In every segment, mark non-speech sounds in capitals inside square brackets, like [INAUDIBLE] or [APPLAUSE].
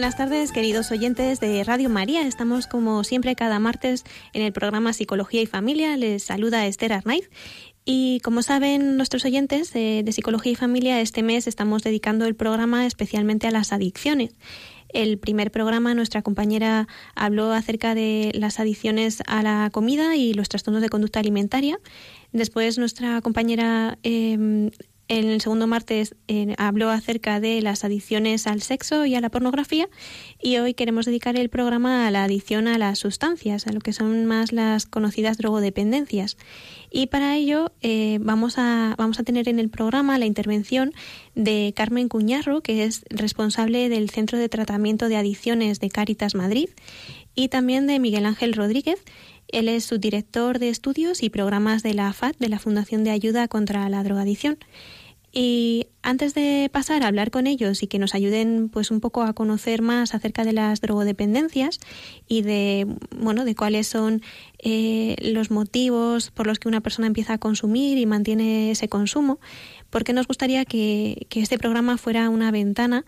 Buenas tardes, queridos oyentes de Radio María. Estamos como siempre cada martes en el programa Psicología y Familia. Les saluda Esther Arnaiz. Y como saben nuestros oyentes de, Psicología y Familia, este mes estamos dedicando el programa especialmente a las adicciones. El primer programa, nuestra compañera habló acerca de las adicciones a la comida y los trastornos de conducta alimentaria. Después, nuestra compañera eh, en el segundo martes eh, habló acerca de las adicciones al sexo y a la pornografía y hoy queremos dedicar el programa a la adicción a las sustancias, a lo que son más las conocidas drogodependencias. Y para ello eh, vamos, a, vamos a tener en el programa la intervención de Carmen Cuñarro, que es responsable del Centro de Tratamiento de Adicciones de Cáritas Madrid, y también de Miguel Ángel Rodríguez, él es subdirector de estudios y programas de la FAD, de la Fundación de Ayuda contra la Drogadicción. Y antes de pasar a hablar con ellos y que nos ayuden pues un poco a conocer más acerca de las drogodependencias y de bueno de cuáles son eh, los motivos por los que una persona empieza a consumir y mantiene ese consumo, porque nos gustaría que, que este programa fuera una ventana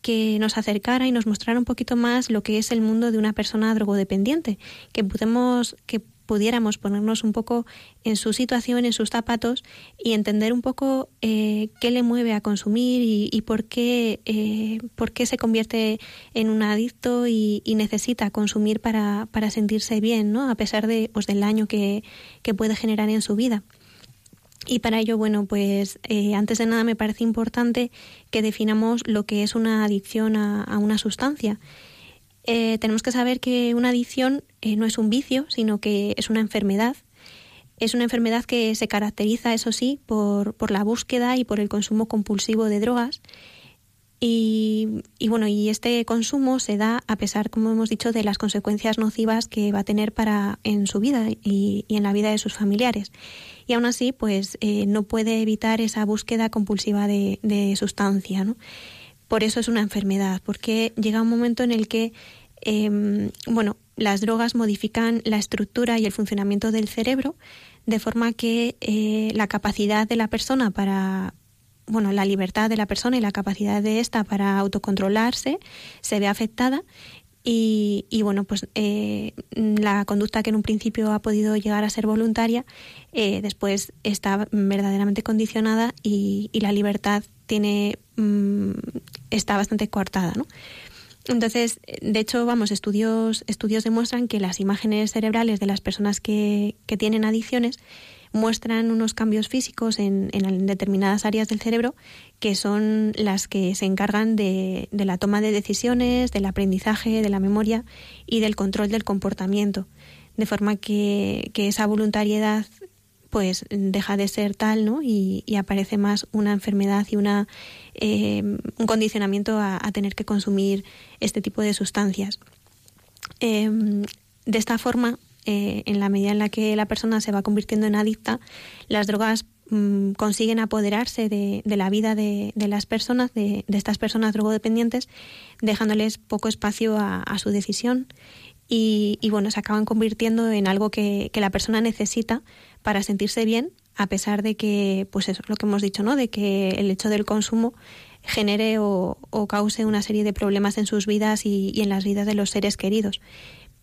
que nos acercara y nos mostrara un poquito más lo que es el mundo de una persona drogodependiente, que podemos, que pudiéramos ponernos un poco en su situación, en sus zapatos y entender un poco eh, qué le mueve a consumir y, por, qué, eh, por qué se convierte en un adicto y, necesita consumir para, para, sentirse bien, ¿no? a pesar de, pues, del daño que, que puede generar en su vida. Y para ello, bueno, pues eh, antes de nada me parece importante que definamos lo que es una adicción a una sustancia. Eh, tenemos que saber que una adicción eh, no es un vicio, sino que es una enfermedad. Es una enfermedad que se caracteriza, eso sí, por, por la búsqueda y por el consumo compulsivo de drogas. Y, bueno, y este consumo se da a pesar, como hemos dicho, de las consecuencias nocivas que va a tener para en su vida y, y en la vida de sus familiares. Y aún así, pues eh, no puede evitar esa búsqueda compulsiva de, de sustancia, ¿no? Por eso es una enfermedad, porque llega un momento en el que, em, bueno, las drogas modifican la estructura y el funcionamiento del cerebro de forma que eh, la capacidad de la persona para, bueno, la libertad de la persona y la capacidad de esta para autocontrolarse se ve afectada y, y, bueno, pues eh, la conducta que en un principio ha podido llegar a ser voluntaria, eh, después está verdaderamente condicionada y, y la libertad tiene mm, está bastante coartada, ¿no? Entonces, de hecho, vamos, estudios, estudios demuestran que las imágenes cerebrales de las personas que, que tienen adicciones muestran unos cambios físicos en, en, determinadas áreas del cerebro que son las que se encargan de, de, la toma de decisiones, del aprendizaje, de la memoria y del control del comportamiento. De forma que, que esa voluntariedad pues deja de ser tal, ¿no? Y, aparece más una enfermedad y una, eh, un condicionamiento a, tener que consumir este tipo de sustancias. Em, de esta forma, eh, en la medida en la que la persona se va convirtiendo en adicta, las drogas mm, consiguen apoderarse de, la vida de, las personas, de, estas personas drogodependientes, dejándoles poco espacio a, su decisión y, bueno, se acaban convirtiendo en algo que la persona necesita para sentirse bien, a pesar de que, pues eso es lo que hemos dicho, ¿no? De que el hecho del consumo genere o, cause una serie de problemas en sus vidas y, en las vidas de los seres queridos.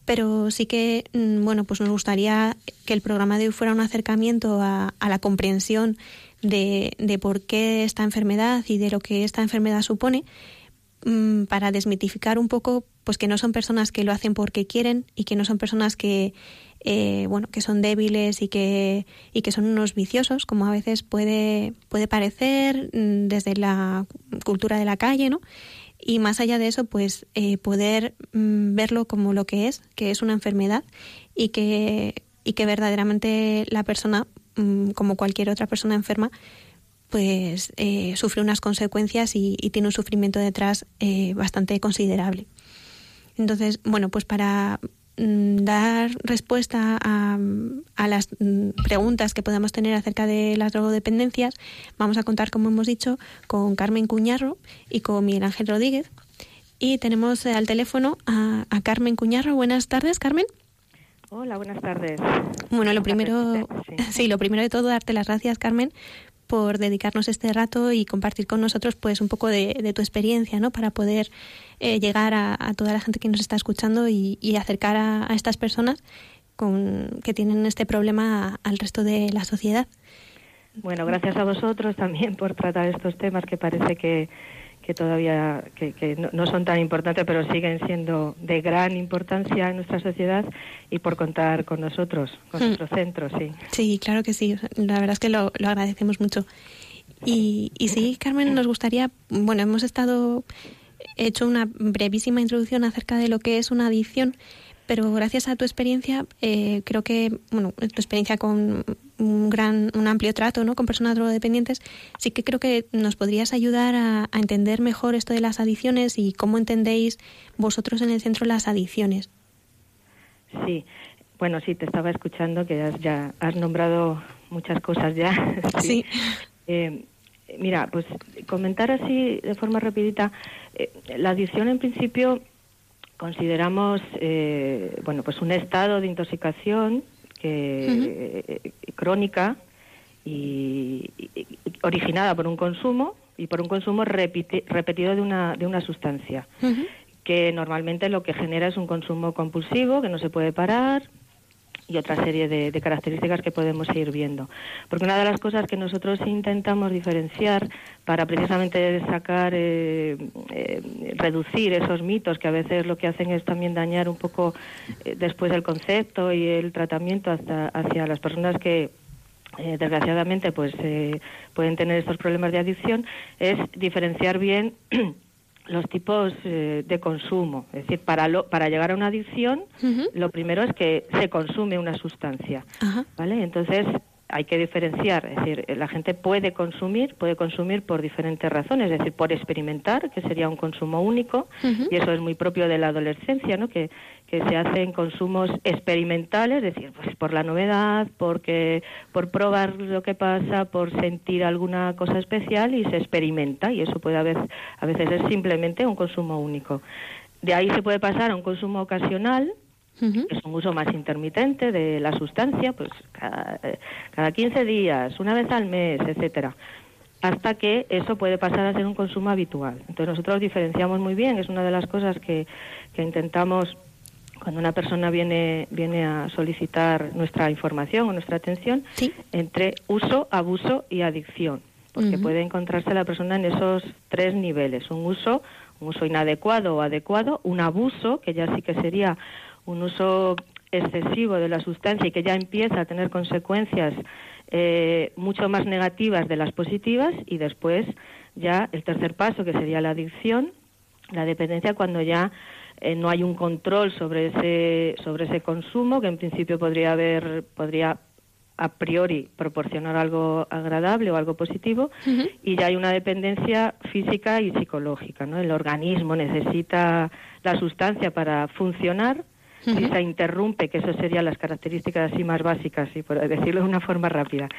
Pero sí que, mm, bueno, pues nos gustaría que el programa de hoy fuera un acercamiento a, la comprensión de, de por qué esta enfermedad y de lo que esta enfermedad supone, mm, para desmitificar un poco pues que no son personas que lo hacen porque quieren y que no son personas que eh, bueno, que son débiles y que, y que son unos viciosos, como a veces puede, puede parecer mm, desde la cultura de la calle, ¿no? Y más allá de eso, pues eh, poder mm, verlo como lo que es, que es una enfermedad y que y que verdaderamente la persona, mm, como cualquier otra persona enferma, pues eh, sufre unas consecuencias y, tiene un sufrimiento detrás eh, bastante considerable. Entonces, bueno, pues para dar respuesta a, a, las mm, preguntas que podamos tener acerca de las drogodependencias, vamos a contar, como hemos dicho, con Carmen Cuñarro y con Miguel Ángel Rodríguez. Y tenemos al teléfono a, a Carmen Cuñarro. Buenas tardes, Carmen. Hola, buenas tardes. Bueno, lo primero, [LAUGHS] sí. lo primero de todo, darte las gracias, Carmen, por dedicarnos este rato y compartir con nosotros pues un poco de, tu experiencia, ¿no? Para poder eh, llegar a, toda la gente que nos está escuchando y, acercar a, estas personas con, que tienen este problema al resto de la sociedad. Bueno, gracias a vosotros también por tratar estos temas que parece que, que todavía que, no, son tan importantes, pero siguen siendo de gran importancia en nuestra sociedad y por contar con nosotros, con hmm. nuestro centro, sí. Sí, claro que sí. La verdad es que lo, lo agradecemos mucho. Y, y sí, Carmen, nos gustaría, bueno, hemos estado hecho una brevísima introducción acerca de lo que es una adicción, pero gracias a tu experiencia, eh, creo que, bueno, tu experiencia con un gran, un amplio trato, ¿no? Con personas drogodependientes, sí que creo que nos podrías ayudar a, entender mejor esto de las adicciones y cómo entendéis vosotros en el centro las adicciones. Sí, bueno, sí, te estaba escuchando que ya has nombrado muchas cosas ya. [LAUGHS] sí. Eh, mira, pues comentar así de forma rapidita, eh, la adicción en principio consideramos eh, bueno pues un estado de intoxicación que, eh, crónica y, originada por un consumo y por un consumo repetido de una, de una sustancia que normalmente lo que genera es un consumo compulsivo que no se puede parar y otra serie de, características que podemos ir viendo. Porque una de las cosas que nosotros intentamos diferenciar para precisamente sacar, eh, eh, reducir esos mitos que a veces lo que hacen es también dañar un poco eh, después el concepto y el tratamiento hasta hacia las personas que desgraciadamente pues pueden tener estos problemas de adicción, es diferenciar bien [CLEARS THROAT] los tipos eh, de consumo. Es decir, para, lo, para llegar a una adicción, lo primero es que se consume una sustancia. ¿Vale? Entonces, hay que diferenciar, es decir, la gente puede consumir, puede consumir por diferentes razones, es decir, por experimentar, que sería un consumo único, y eso es muy propio de la adolescencia, ¿no? Que, que se hacen consumos experimentales, es decir, pues por la novedad, porque por probar lo que pasa, por sentir alguna cosa especial y se experimenta, y eso puede haber, a veces es simplemente un consumo único. De ahí se puede pasar a un consumo ocasional, es un uso más intermitente de la sustancia, pues cada, cada 15 días, una vez al mes, etcétera. Hasta que eso puede pasar a ser un consumo habitual. Entonces nosotros diferenciamos muy bien, es una de las cosas que, que intentamos cuando una persona viene, viene a solicitar nuestra información o nuestra atención, entre uso, abuso y adicción, porque puede encontrarse la persona en esos tres niveles, un uso, un uso inadecuado o adecuado, un abuso, que ya sí que sería un uso excesivo de la sustancia y que ya empieza a tener consecuencias eh, mucho más negativas de las positivas y después ya el tercer paso que sería la adicción, la dependencia cuando ya eh, no hay un control sobre ese sobre ese consumo que en principio podría haber podría a priori proporcionar algo agradable o algo positivo y ya hay una dependencia física y psicológica no el organismo necesita la sustancia para funcionar si se interrumpe, que eso serían las características así más básicas, y por decirlo de una forma rápida,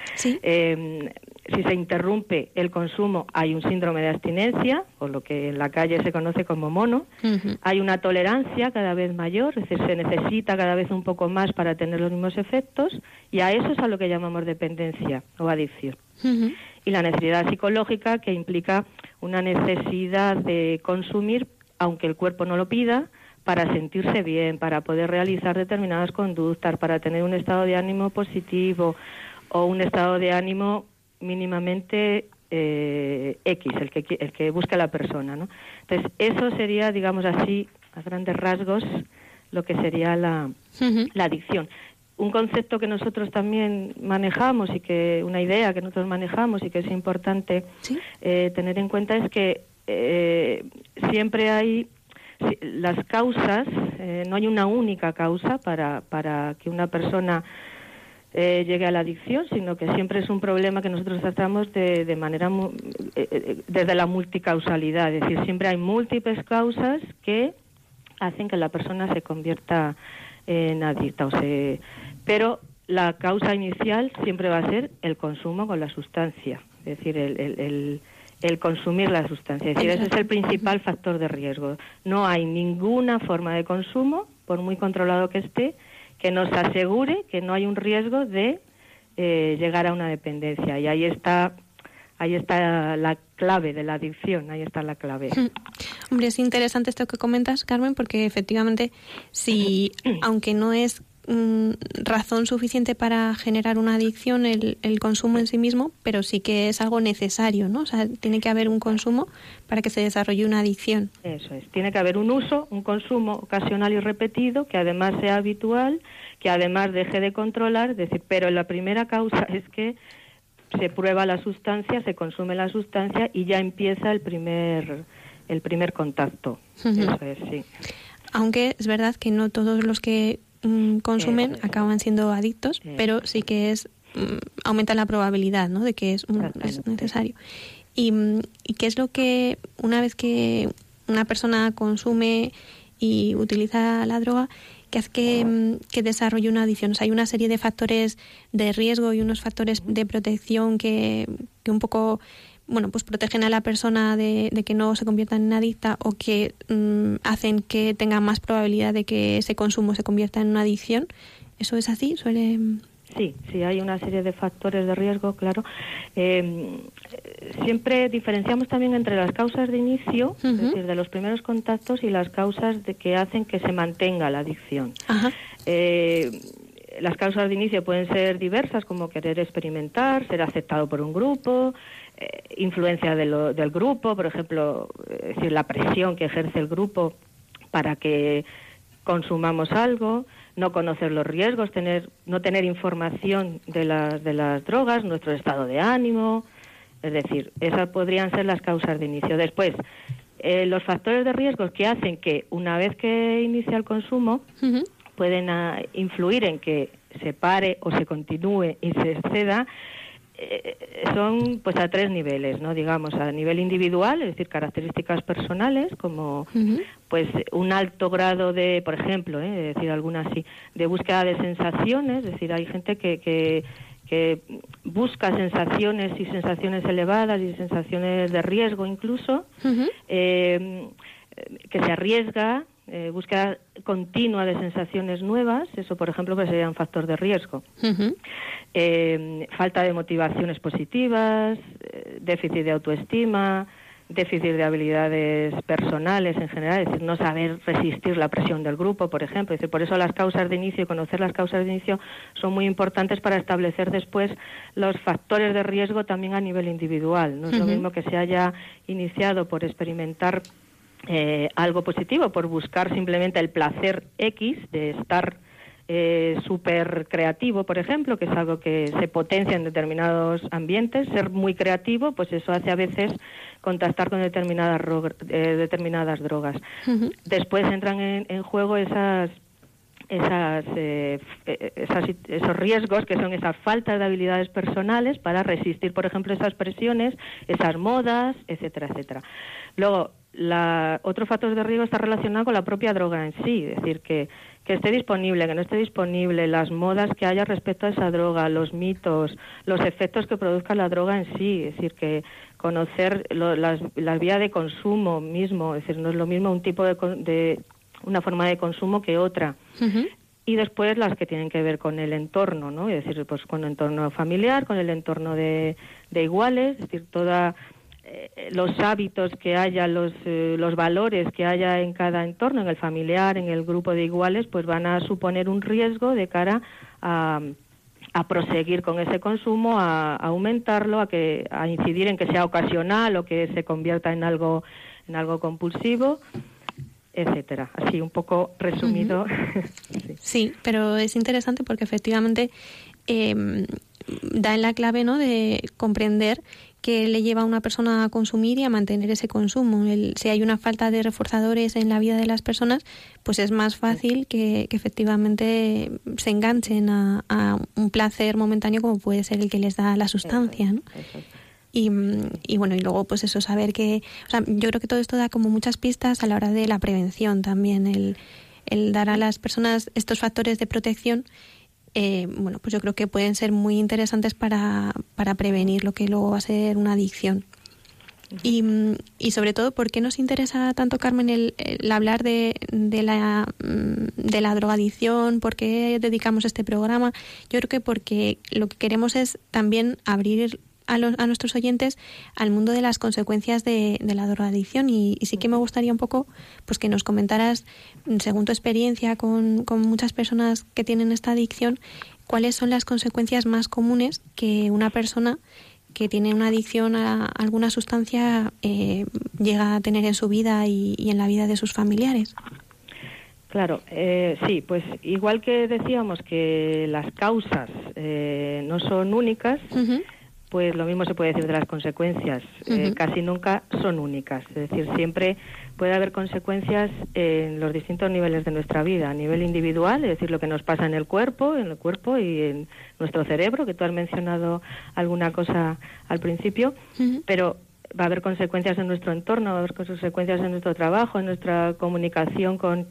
em, si se interrumpe el consumo hay un síndrome de abstinencia, o lo que en la calle se conoce como mono, hay una tolerancia cada vez mayor, es decir, se necesita cada vez un poco más para tener los mismos efectos, y a eso es a lo que llamamos dependencia o adicción. Y la necesidad psicológica que implica una necesidad de consumir aunque el cuerpo no lo pida, para sentirse bien, para poder realizar determinadas conductas, para tener un estado de ánimo positivo o un estado de ánimo mínimamente eh, X, el que, el que busca la persona. ¿no? Entonces, eso sería, digamos así, a grandes rasgos, lo que sería la, la adicción. Un concepto que nosotros también manejamos y que una idea que nosotros manejamos y que es importante eh, tener en cuenta es que eh, siempre hay las causas, eh, no hay una única causa para, para que una persona eh, llegue a la adicción, sino que siempre es un problema que nosotros tratamos de, de manera eh, eh, desde la multicausalidad, es decir, siempre hay múltiples causas que hacen que la persona se convierta en adicta, o se, pero la causa inicial siempre va a ser el consumo con la sustancia, es decir, el, el, el, consumir la sustancia. Es decir, ese es el principal factor de riesgo. No hay ninguna forma de consumo, por muy controlado que esté, que nos asegure que no hay un riesgo de eh, llegar a una dependencia. Y ahí está, ahí está la clave de la adicción, ahí está la clave. Hombre, es interesante esto que comentas, Carmen, porque efectivamente, si, [CLEARS THROAT] aunque no es Mm, razón suficiente para generar una adicción el, el, consumo en sí mismo, pero sí que es algo necesario, ¿no? O sea, tiene que haber un consumo para que se desarrolle una adicción. Eso es, tiene que haber un uso, un consumo ocasional y repetido, que además sea habitual, que además deje de controlar, decir, pero la primera causa [LAUGHS] es que se prueba la sustancia, se consume la sustancia y ya empieza el primer el primer contacto. Eso es, sí. Aunque es verdad que no todos los que Mm, consumen acaban siendo adictos, pero sí que es mm, aumenta la probabilidad ¿no? de que es, necesario. Y, mm, y, qué es lo que, una vez que una persona consume y utiliza la droga, que hace que, que desarrolle una adicción? O sea, hay una serie de factores de riesgo y unos factores de protección que, que un poco bueno, pues protegen a la persona de, que no se convierta en adicta o que mm, hacen que tenga más probabilidad de que ese consumo se convierta en una adicción. ¿Eso es así? ¿Suele...? Sí, sí, hay una serie de factores de riesgo, claro. Em, siempre diferenciamos también entre las causas de inicio, es decir, de los primeros contactos, y las causas de que hacen que se mantenga la adicción. Eh, las causas de inicio pueden ser diversas, como querer experimentar, ser aceptado por un grupo, eh, influencia del grupo, por ejemplo, es decir, la presión que ejerce el grupo para que consumamos algo, no conocer los riesgos, tener, no tener información de las, de las drogas, nuestro estado de ánimo, es decir, esas podrían ser las causas de inicio. Después, eh, los factores de riesgos que hacen que una vez que inicia el consumo pueden ah, influir en que se pare o se continúe y se exceda eh, son pues a tres niveles, ¿no? Digamos, a nivel individual, es decir, características personales, como pues un alto grado de, por ejemplo, ¿eh? decir algunas así, de búsqueda de sensaciones, es decir, hay gente que, que, que busca sensaciones y sensaciones elevadas y sensaciones de riesgo incluso, eh, que se arriesga, eh, búsqueda continua de sensaciones nuevas, eso por ejemplo pues sería un factor de riesgo. eh, falta de motivaciones positivas, eh, déficit de autoestima, déficit de habilidades personales en general, es decir, no saber resistir la presión del grupo, por ejemplo. Es decir, por eso las causas de inicio y conocer las causas de inicio son muy importantes para establecer después los factores de riesgo también a nivel individual. No es lo mismo que se haya iniciado por experimentar eh, algo positivo, por buscar simplemente el placer X de estar eh, súper creativo, por ejemplo, que es algo que se potencia en determinados ambientes. Ser muy creativo, pues eso hace a veces contactar con determinadas, eh, determinadas drogas. Después entran en, juego esas esas, eh, esas, esos riesgos que son esa falta de habilidades personales para resistir, por ejemplo, esas presiones, esas modas, etcétera, etcétera. Luego, la, otro factor de riesgo está relacionado con la propia droga en sí, es decir, que, que esté disponible, que no esté disponible, las modas que haya respecto a esa droga, los mitos, los efectos que produzca la droga en sí, es decir, que conocer las, las vías de consumo mismo, es decir, no es lo mismo un tipo de, de una forma de consumo que otra. Y después las que tienen que ver con el entorno, ¿no? Es decir, pues con el entorno familiar, con el entorno de, de iguales, es decir, toda los hábitos que haya, los, eh, los valores que haya en cada entorno, en el familiar, en el grupo de iguales, pues van a suponer un riesgo de cara a, a proseguir con ese consumo, a, aumentarlo, a, que, a incidir en que sea ocasional o que se convierta en algo, en algo compulsivo etcétera. Así un poco resumido. [LAUGHS] sí. pero es interesante porque efectivamente eh, da en la clave ¿no? de comprender que le lleva a una persona a consumir y a mantener ese consumo. si hay una falta de reforzadores en la vida de las personas, pues es más fácil que, efectivamente se enganchen a, un placer momentáneo como puede ser el que les da la sustancia. ¿no? Y, y, bueno, y luego pues eso, saber que, o sea, yo creo que todo esto da como muchas pistas a la hora de la prevención también, el, el dar a las personas estos factores de protección eh, bueno, pues yo creo que pueden ser muy interesantes para, para prevenir lo que luego va a ser una adicción. Y, y, sobre todo, ¿por qué nos interesa tanto, Carmen, el, hablar de, de, la, de la drogadicción? ¿Por qué dedicamos este programa? Yo creo que porque lo que queremos es también abrir a, los, a nuestros oyentes al mundo de las consecuencias de, la drogadicción y, sí que me gustaría un poco pues que nos comentaras, según tu experiencia con, con muchas personas que tienen esta adicción, cuáles son las consecuencias más comunes que una persona que tiene una adicción a alguna sustancia eh, llega a tener en su vida y, en la vida de sus familiares. Claro, eh, sí, pues igual que decíamos que las causas eh, no son únicas, pues lo mismo se puede decir de las consecuencias. Eh, casi nunca son únicas. Es decir, siempre puede haber consecuencias en los distintos niveles de nuestra vida. A nivel individual, es decir, lo que nos pasa en el cuerpo, en el cuerpo y en nuestro cerebro, que tú has mencionado alguna cosa al principio, pero va a haber consecuencias en nuestro entorno, va a haber consecuencias en nuestro trabajo, en nuestra comunicación con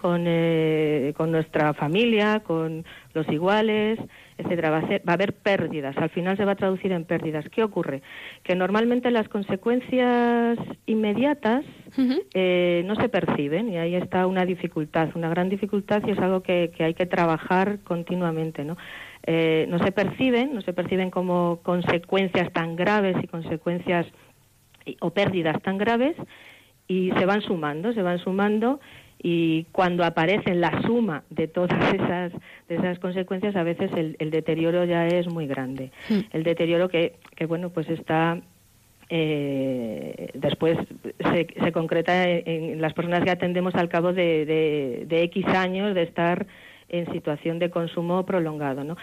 con, eh, con nuestra familia, con los iguales, etcétera. Va a, va a, haber pérdidas. Al final se va a traducir en pérdidas. ¿Qué ocurre? Que normalmente las consecuencias inmediatas eh, no se perciben y ahí está una dificultad, una gran dificultad y es algo que, que hay que trabajar continuamente, ¿no? Eh, no se perciben, no se perciben como consecuencias tan graves y consecuencias o pérdidas tan graves y se van sumando, se van sumando y cuando aparece la suma de todas [LAUGHS] esas, de esas consecuencias, a veces el, el deterioro ya es muy grande. Hmm. El deterioro que, que, bueno, pues está eh, después se, se concreta en, las personas que atendemos al cabo de, de, de, X años de estar en situación de consumo prolongado. ¿no?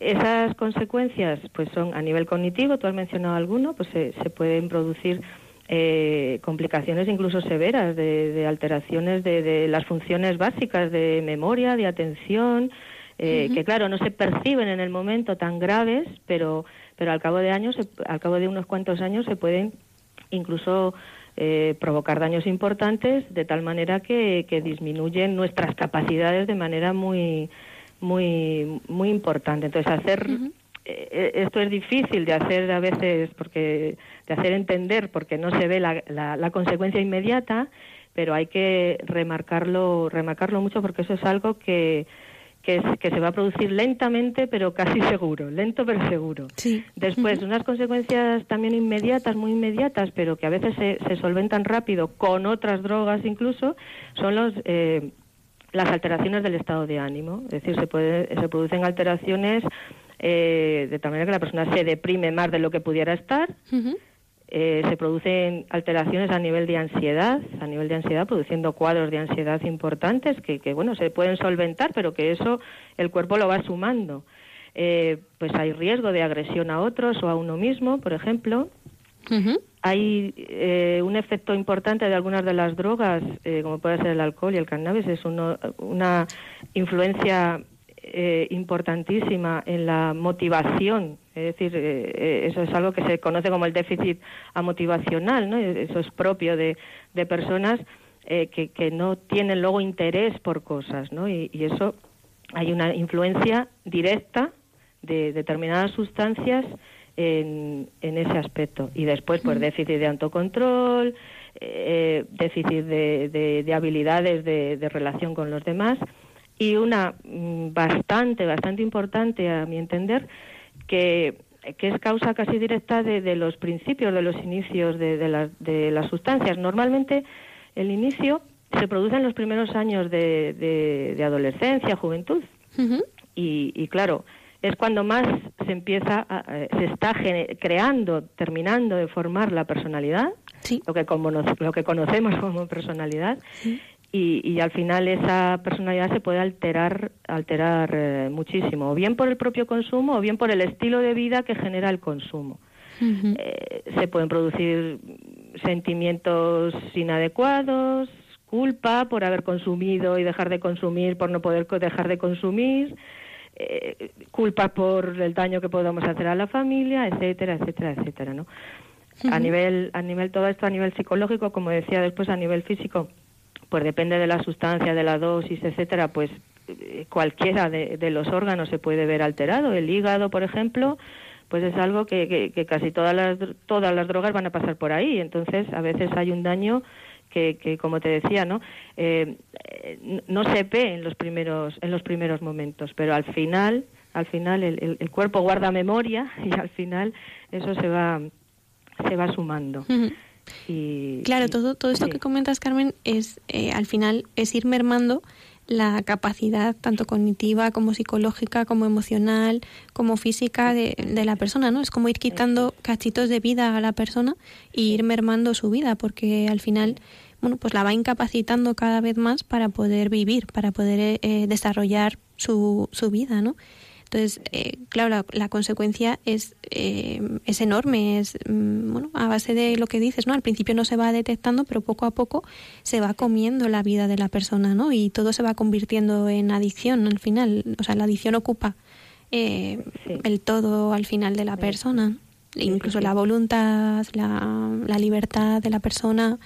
Esas consecuencias pues son a nivel cognitivo, tú has mencionado alguno, pues se, se pueden producir eh, complicaciones incluso severas de, alteraciones de, las funciones básicas de memoria, de atención, eh, que claro no se perciben en el momento tan graves, pero pero al cabo de años, al cabo de unos cuantos años se pueden incluso eh, provocar daños importantes de tal manera que, disminuyen nuestras capacidades de manera muy muy muy importante. Entonces hacer esto es difícil de hacer a veces porque de hacer entender porque no se ve la, la, consecuencia inmediata, pero hay que remarcarlo, remarcarlo mucho porque eso es algo que, que, que, se va a producir lentamente, pero casi seguro, lento pero seguro. Después, unas consecuencias también inmediatas, muy inmediatas, pero que a veces se, se solventan rápido con otras drogas incluso, son los, eh, las alteraciones del estado de ánimo. Es decir, se, puede, se producen alteraciones eh, de tal manera que la persona se deprime más de lo que pudiera estar. Eh, se producen alteraciones a nivel de ansiedad, a nivel de ansiedad, produciendo cuadros de ansiedad importantes que, que bueno, se pueden solventar, pero que eso el cuerpo lo va sumando. Eh, pues hay riesgo de agresión a otros o a uno mismo, por ejemplo. Hay eh, un efecto importante de algunas de las drogas, como puede ser el alcohol y el cannabis, es una influencia eh, importantísima en la motivación, es decir, eh, eh, eso es algo que se conoce como el déficit amotivacional, ¿no? Eso es propio de, de personas que, que, no tienen luego interés por cosas, ¿no? Y, eso hay una influencia directa de determinadas sustancias en, en ese aspecto. Y después, pues, déficit de autocontrol, déficit de, de, de habilidades de, de relación con los demás y una mm, bastante, bastante importante a mi entender, que, que es causa casi directa de, los principios, de los inicios de, de, de, las sustancias. Normalmente el inicio se produce en los primeros años de, adolescencia, juventud. y, y, claro, es cuando más se empieza, se está creando, terminando de formar la personalidad, lo, que como, lo que conocemos como personalidad. Y, y, al final esa personalidad se puede alterar, alterar eh, muchísimo, o bien por el propio consumo o bien por el estilo de vida que genera el consumo. Eh, se pueden producir sentimientos inadecuados, culpa por haber consumido y dejar de consumir, por no poder dejar de consumir, eh, culpa por el daño que podamos hacer a la familia, etcétera, etcétera, etcétera, ¿no? A nivel, a nivel todo esto, a nivel psicológico, como decía después, a nivel físico, pues depende de la sustancia, de la dosis, etcétera, pues eh, cualquiera de, los órganos se puede ver alterado. El hígado, por ejemplo, pues es algo que, casi todas las, todas las drogas van a pasar por ahí. Entonces, a veces hay un daño que, como te decía, ¿no? Eh, no se ve en los primeros, en los primeros momentos, pero al final, al final el, el, cuerpo guarda memoria [LAUGHS] y al final eso se va, se va sumando. Y, claro, todo, todo esto que comentas, Carmen, es eh, al final es ir mermando la capacidad tanto cognitiva como psicológica, como emocional, como física de, de, la persona, ¿no? Es como ir quitando cachitos de vida a la persona y ir mermando su vida, porque al final, bueno, pues la va incapacitando cada vez más para poder vivir, para poder eh, desarrollar su, su vida, ¿no? Entonces, eh, claro, la, consecuencia es, eh, es enorme, es, mm, bueno, a base de lo que dices, ¿no? Al principio no se va detectando, pero poco a poco se va comiendo la vida de la persona, ¿no? Y todo se va convirtiendo en adicción al final. O sea, la adicción ocupa eh, el todo al final de la persona, incluso la voluntad, la, la libertad de la persona.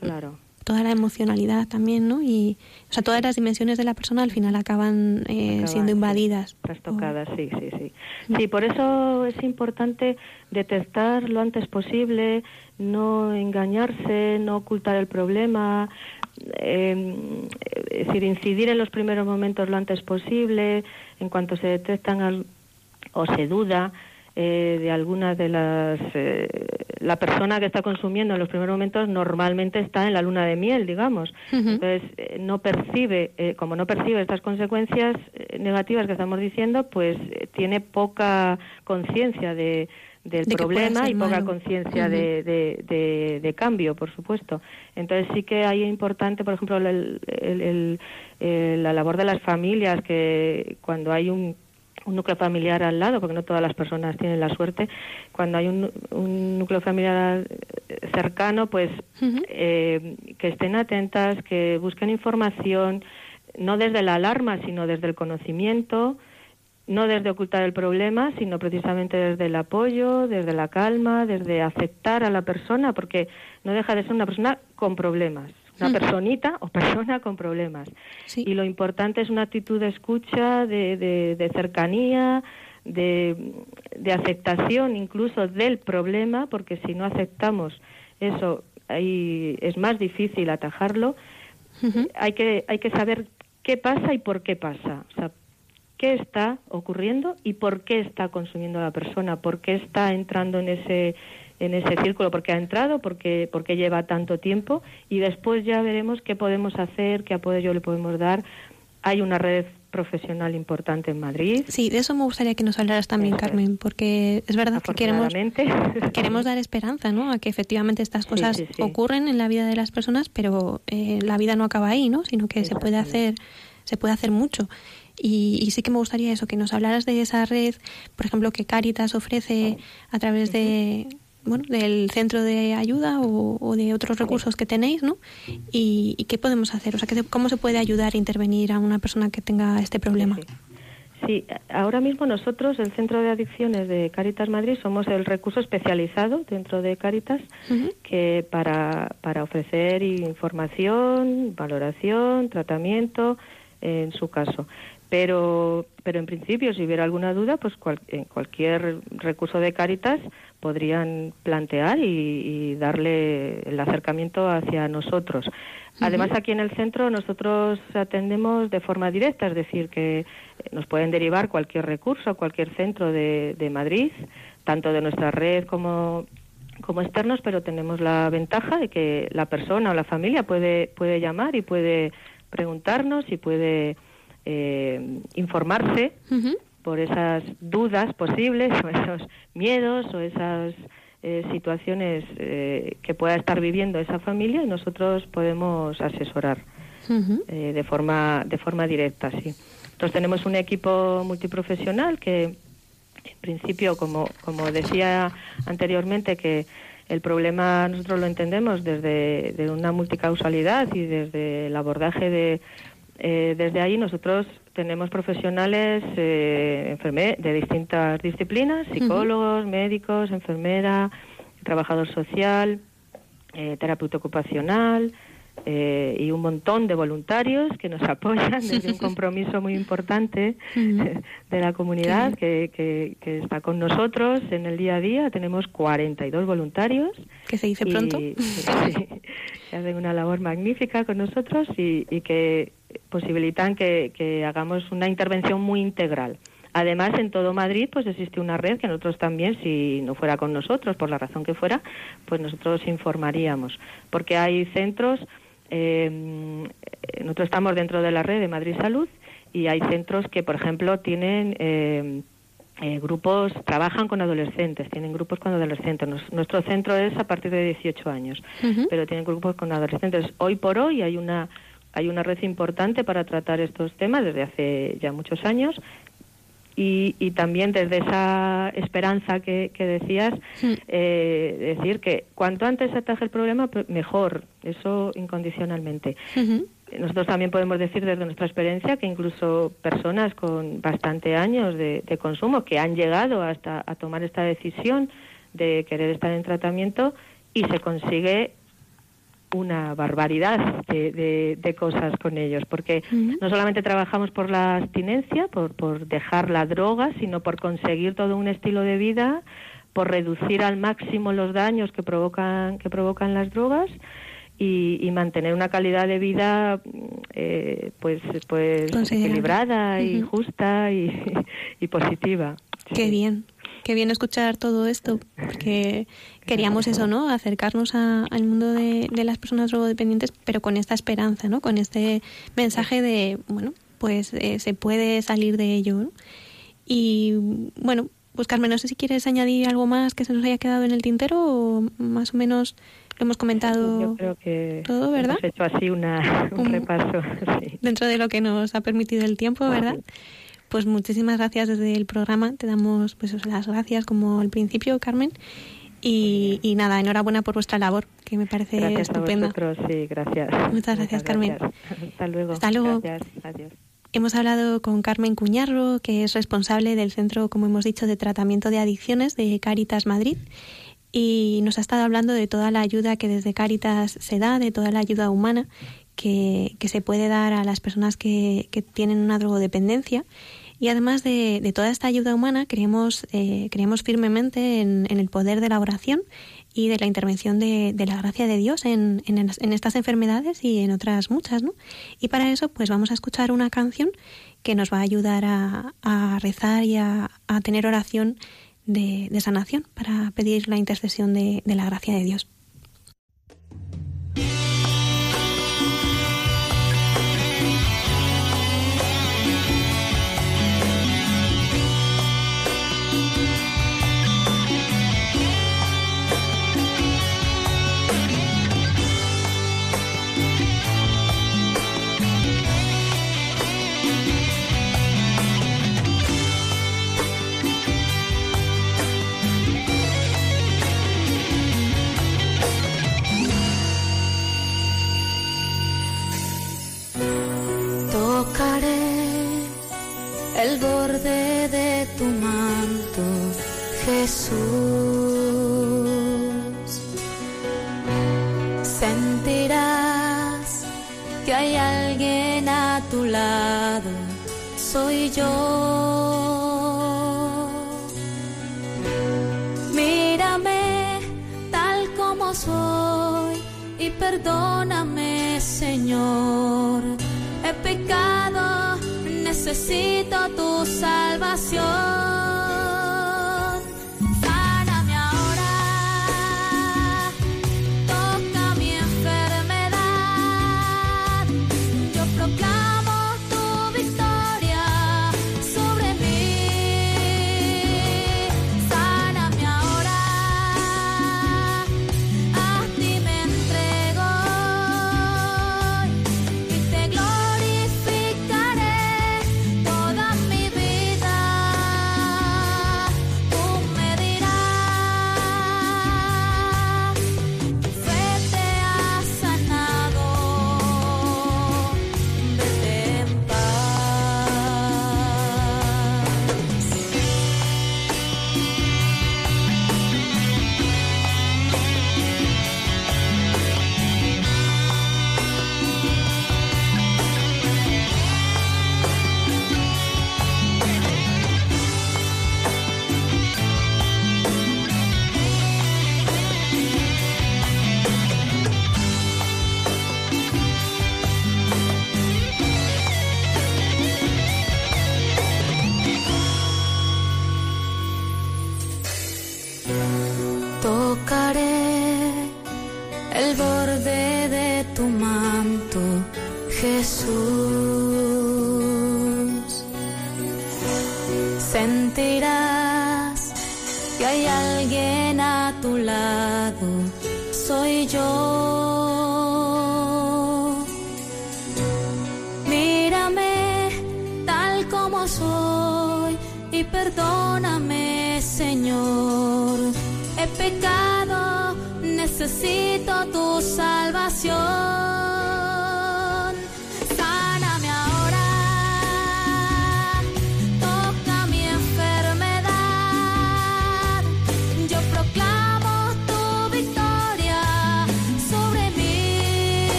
Claro toda la emocionalidad también, ¿no? Y, o sea, todas las dimensiones de la persona al final acaban, eh, siendo invadidas. trastocadas, sí, sí, sí. Sí, por eso es importante detectar lo antes posible, no engañarse, no ocultar el problema, eh, es decir, incidir en los primeros momentos lo antes posible, en cuanto se detectan o se duda, eh, de algunas de las... Eh, la persona que está consumiendo en los primeros momentos normalmente está en la luna de miel, digamos. Entonces, eh, no percibe, como no percibe estas consecuencias negativas que estamos diciendo, pues tiene poca conciencia de, del problema y poca conciencia de, de, de, cambio, por supuesto. Entonces sí que hay importante, por ejemplo, el, la labor de las familias, que cuando hay un un núcleo familiar al lado, porque no todas las personas tienen la suerte. Cuando hay un, núcleo familiar cercano, pues eh, que estén atentas, que busquen información, no desde la alarma, sino desde el conocimiento, no desde ocultar el problema, sino precisamente desde el apoyo, desde la calma, desde aceptar a la persona, porque no deja de ser una persona con problemas una personita o persona con problemas. Y lo importante es una actitud de escucha, de, de, cercanía, de, de, aceptación incluso del problema, porque si no aceptamos eso, ahí es más difícil atajarlo. hay, que, hay que saber qué pasa y por qué pasa. O sea, qué está ocurriendo y por qué está consumiendo la persona, por qué está entrando en ese en ese círculo porque ha entrado, porque, porque lleva tanto tiempo y después ya veremos qué podemos hacer, qué apoyo le podemos dar. Hay una red profesional importante en Madrid. Sí, de eso me gustaría que nos hablaras también, Carmen, porque es verdad que queremos, [LAUGHS] queremos dar esperanza, ¿no? A que efectivamente estas cosas ocurren en la vida de las personas, pero eh, la vida no acaba ahí, ¿no? Sino que se puede hacer, se puede hacer mucho. Y, y, sí que me gustaría eso, que nos hablaras de esa red, por ejemplo, que Caritas ofrece a través de, bueno, del centro de ayuda o, de otros recursos que tenéis, ¿no? Y, qué podemos hacer, o sea, cómo se puede ayudar a intervenir a una persona que tenga este problema. Sí. ahora mismo nosotros, el Centro de Adicciones de Caritas Madrid, somos el recurso especializado dentro de Caritas que para, para ofrecer información, valoración, tratamiento, en su caso pero pero en principio si hubiera alguna duda pues en cualquier recurso de Caritas podrían plantear y, darle el acercamiento hacia nosotros. Además, aquí en el centro nosotros atendemos de forma directa, es decir, que nos pueden derivar cualquier recurso, cualquier centro de, Madrid, tanto de nuestra red como, como externos, pero tenemos la ventaja de que la persona o la familia puede, puede llamar y puede preguntarnos y puede eh, informarse por esas dudas posibles o esos miedos o esas eh, situaciones eh, que pueda estar viviendo esa familia y nosotros podemos asesorar eh, de forma de forma directa sí. Entonces tenemos un equipo multiprofesional que en principio, como, como decía anteriormente, que el problema nosotros lo entendemos desde una multicausalidad y desde el abordaje de, eh, desde ahí nosotros tenemos profesionales eh, de distintas disciplinas, psicólogos, médicos, enfermera, trabajador social, eh, terapeuta ocupacional, eh, y un montón de voluntarios que nos [LAUGHS] apoyan desde un compromiso muy importante [LAUGHS] de la comunidad que, que, está con nosotros en el día a día. Tenemos 42 voluntarios. Que se dice pronto. [LAUGHS] que hacen una labor magnífica con nosotros y, y que posibilitan que, que hagamos una intervención muy integral. Además, en todo Madrid, pues existe una red que nosotros también, si no fuera con nosotros, por la razón que fuera, pues nosotros informaríamos. Porque hay centros eh, nosotros estamos dentro de la red de Madrid Salud y hay centros que, por ejemplo, tienen eh, eh, grupos, trabajan con adolescentes, tienen grupos con adolescentes. nuestro centro es a partir de 18 años, pero tienen grupos con adolescentes. Hoy por hoy hay una hay una red importante para tratar estos temas desde hace ya muchos años y, también desde esa esperanza que, decías, eh, decir que cuanto antes se ataje el problema, mejor, eso incondicionalmente. Nosotros también podemos decir desde nuestra experiencia que incluso personas con bastante años de, consumo que han llegado hasta a tomar esta decisión de querer estar en tratamiento y se consigue una barbaridad de, de, cosas con ellos, porque no solamente trabajamos por la abstinencia, por, por dejar la droga, sino por conseguir todo un estilo de vida, por reducir al máximo los daños que provocan, que provocan las drogas y, mantener una calidad de vida eh, pues, pues equilibrada y justa y, [LAUGHS] y positiva. Qué bien. Qué bien escuchar todo esto, porque queríamos eso, ¿no? Acercarnos al mundo de, las personas drogodependientes, pero con esta esperanza, ¿no? Con este mensaje de, bueno, pues eh, se puede salir de ello. Y bueno, pues Carmen, no sé si quieres añadir algo más que se nos haya quedado en el tintero o más o menos lo hemos comentado Yo creo que todo, ¿verdad? Hemos hecho así una, [LAUGHS] un, repaso. [LAUGHS] Dentro de lo que nos ha permitido el tiempo, ¿verdad? Pues muchísimas gracias desde el programa. Te damos pues las gracias como al principio, Carmen. Y, y nada, enhorabuena por vuestra labor, que me parece gracias estupenda. A sí, gracias. Muchas gracias, Carmen. Hasta luego. Hasta luego. Gracias. Adiós. Hemos hablado con Carmen Cuñarro, que es responsable del Centro, como hemos dicho, de Tratamiento de Adicciones de Caritas Madrid. Y nos ha estado hablando de toda la ayuda que desde Caritas se da, de toda la ayuda humana que, que se puede dar a las personas que, que tienen una drogodependencia y además de, toda esta ayuda humana, creemos, eh, creemos firmemente en, el poder de la oración y de la intervención de, la gracia de Dios en, en, estas enfermedades y en otras muchas, ¿no? Y para eso, pues vamos a escuchar una canción que nos va a ayudar a, rezar y a, tener oración de, de, sanación para pedir la intercesión de la gracia de Dios. Necesito tu salvación.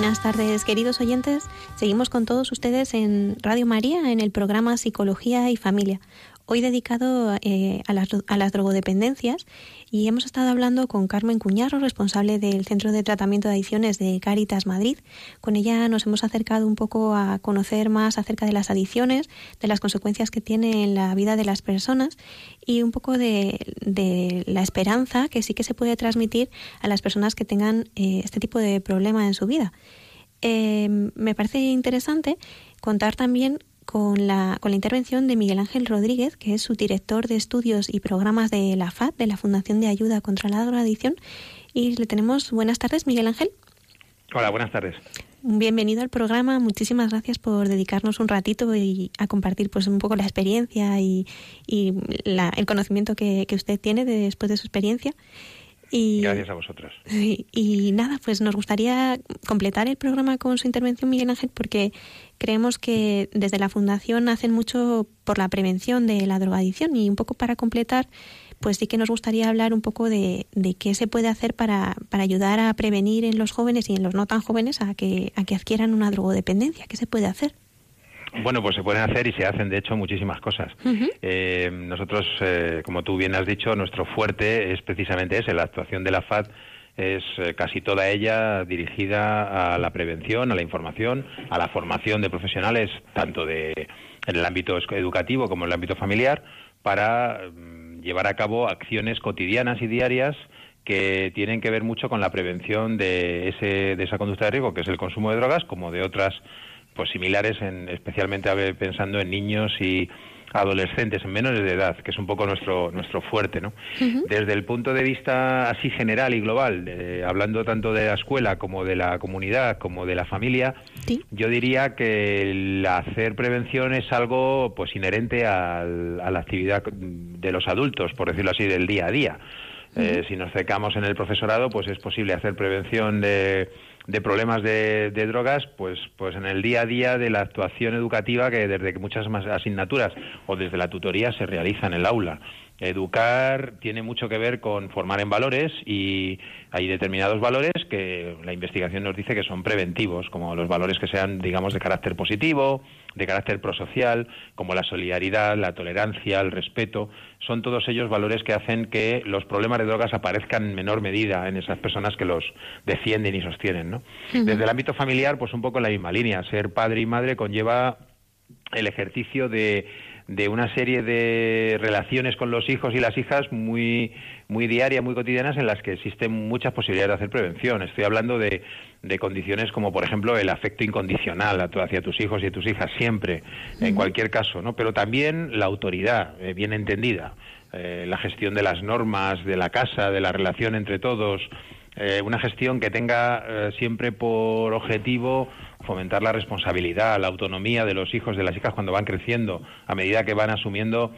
Buenas tardes, queridos oyentes. Seguimos con todos ustedes en Radio María en el programa Psicología y Familia. Hoy dedicado eh, a, las, a las drogodependencias y hemos estado hablando con Carmen Cuñarro, responsable del Centro de Tratamiento de Adicciones de Cáritas Madrid. Con ella nos hemos acercado un poco a conocer más acerca de las adicciones, de las consecuencias que tiene en la vida de las personas y un poco de, de la esperanza que sí que se puede transmitir a las personas que tengan eh, este tipo de problema en su vida. Eh, me parece interesante contar también con la, con la intervención de Miguel Ángel Rodríguez, que es su director de estudios y programas de la FAD, de la Fundación de Ayuda contra la Drogadicción. Y le tenemos buenas tardes, Miguel Ángel. Hola, buenas tardes. Bienvenido al programa. Muchísimas gracias por dedicarnos un ratito y a compartir pues un poco la experiencia y, y la- el conocimiento que, que usted tiene de- después de su experiencia. Y, Gracias a vosotros. y, [LAUGHS] y nada, pues nos gustaría completar el programa con su intervención, Miguel Ángel, porque creemos que desde la Fundación hacen mucho por la prevención de la drogadicción y un poco para completar, pues sí que nos gustaría hablar un poco de, de qué se puede hacer para, para ayudar a prevenir en los jóvenes y en los no tan jóvenes a que, a que adquieran una drogodependencia. ¿Qué se puede hacer? Bueno, pues se pueden hacer y se hacen, de hecho, muchísimas cosas. Eh, nosotros, eh, como tú bien has dicho, nuestro fuerte es precisamente ese. La actuación de la FAD es eh, casi toda ella dirigida a la prevención, a la información, a la formación de profesionales, tanto de, en el ámbito educativo como en el ámbito familiar, para mm, llevar a cabo acciones cotidianas y diarias que tienen que ver mucho con la prevención de, ese, de esa conducta de riesgo, que es el consumo de drogas, como de otras pues similares, en, especialmente pensando en niños y adolescentes, en menores de edad, que es un poco nuestro nuestro fuerte, ¿no? Desde el punto de vista así general y global, hablando tanto de la escuela como de la comunidad como de la familia, Sí. yo diría que el hacer prevención es algo pues inherente al- a la actividad de los adultos, por decirlo así, del día a día. Eh, si nos secamos en el profesorado, pues es posible hacer prevención de, de problemas de, de drogas, pues, pues en el día a día de la actuación educativa que desde muchas más asignaturas o desde la tutoría se realiza en el aula. Educar tiene mucho que ver con formar en valores y hay determinados valores que la investigación nos dice que son preventivos, como los valores que sean, digamos, de carácter positivo, de carácter prosocial, como la solidaridad, la tolerancia, el respeto. Son todos ellos valores que hacen que los problemas de drogas aparezcan en menor medida en esas personas que los defienden y sostienen. ¿no? Desde el ámbito familiar, pues un poco en la misma línea. Ser padre y madre conlleva el ejercicio de de una serie de relaciones con los hijos y las hijas muy, muy diarias, muy cotidianas, en las que existen muchas posibilidades de hacer prevención. Estoy hablando de, de condiciones como, por ejemplo, el afecto incondicional hacia tus hijos y tus hijas, siempre, en cualquier caso, ¿no? Pero también la autoridad, eh, bien entendida, eh, la gestión de las normas, de la casa, de la relación entre todos, eh, una gestión que tenga siempre por objetivo fomentar la responsabilidad, la autonomía de los hijos, de las hijas cuando van creciendo, a medida que van asumiendo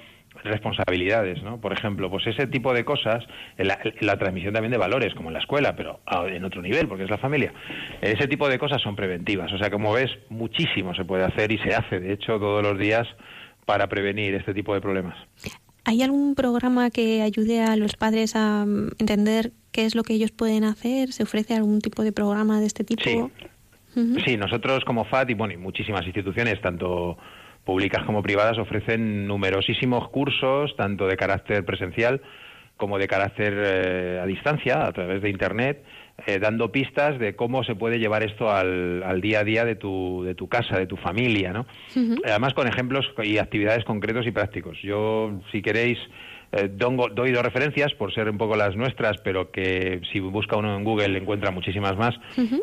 responsabilidades, ¿no? Por ejemplo, pues ese tipo de cosas, la, la, transmisión también de valores, como en la escuela, pero en otro nivel, porque es la familia. Ese tipo de cosas son preventivas. O sea, como ves, muchísimo se puede hacer y se hace, de hecho, todos los días para prevenir este tipo de problemas. ¿Hay algún programa que ayude a los padres a mm, entender qué es lo que ellos pueden hacer? ¿Se ofrece algún tipo de programa de este tipo? Sí. Sí, nosotros como FAT y, bueno, y muchísimas instituciones, tanto públicas como privadas, ofrecen numerosísimos cursos, tanto de carácter presencial como de carácter eh, a distancia, a través de Internet, eh, dando pistas de cómo se puede llevar esto al, al, día a día de tu, de tu casa, de tu familia, ¿no? Además, con ejemplos y actividades concretos y prácticos. Yo, si queréis, eh, doy dos referencias por ser un poco las nuestras, pero que si busca uno en Google encuentra muchísimas más,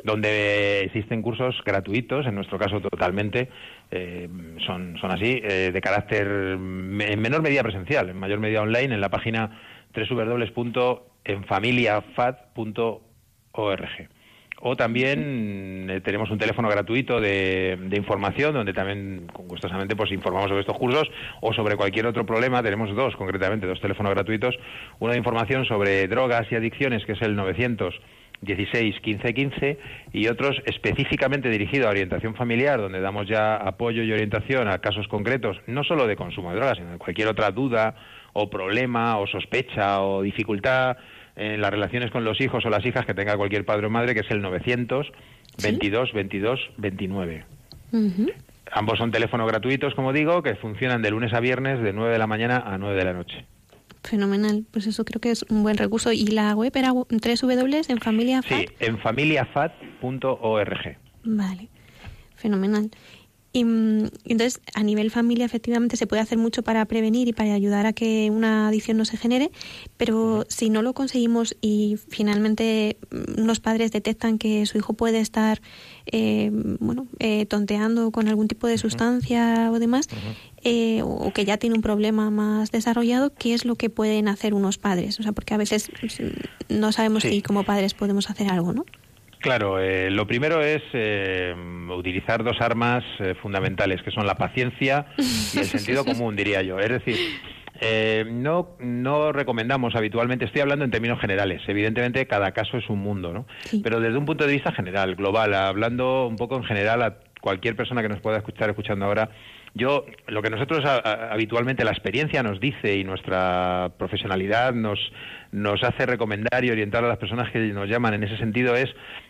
donde existen cursos gratuitos, en nuestro caso totalmente, eh, son, son así, eh, de carácter en menor medida presencial, en mayor medida online, en la página www.enfamiliafat.org. O también eh, tenemos un teléfono gratuito de, información donde también gustosamente pues informamos sobre estos cursos o sobre cualquier otro problema. Tenemos dos, concretamente, dos teléfonos gratuitos. Uno de información sobre drogas y adicciones, que es el 916 15 15 y otros específicamente dirigido a orientación familiar, donde damos ya apoyo y orientación a casos concretos, no solo de consumo de drogas, sino de cualquier otra duda o problema o sospecha o dificultad en las relaciones con los hijos o las hijas que tenga cualquier padre o madre, que es el 900 22 22 29. Ambos son teléfonos gratuitos, como digo, que funcionan de lunes a viernes de 9 de la mañana a 9 de la noche. Fenomenal, pues eso creo que es un buen recurso. ¿Y la web era W en familia Sí, en familiafat.org. Vale, fenomenal. Y, mm, entonces, a nivel familia, efectivamente, se puede hacer mucho para prevenir y para ayudar a que una adicción no se genere, pero si no lo conseguimos y finalmente mm, unos padres detectan que su hijo puede estar, eh, bueno, eh, tonteando con algún tipo de sustancia o demás, eh, o que ya tiene un problema más desarrollado, ¿qué es lo que pueden hacer unos padres? O sea, porque a veces pues, no sabemos si como padres podemos hacer algo, ¿no? Claro, eh, lo primero es eh, utilizar dos armas eh, fundamentales, que son la paciencia y el sentido común, diría yo. Es decir, no, no recomendamos habitualmente, estoy hablando en términos generales, evidentemente cada caso es un mundo, ¿no? Pero desde un punto de vista general, global, hablando un poco en general a cualquier persona que nos pueda escuchar escuchando ahora, yo, lo que nosotros habitualmente la experiencia nos dice y nuestra profesionalidad nos, nos hace recomendar y orientar a las personas que nos llaman en ese sentido es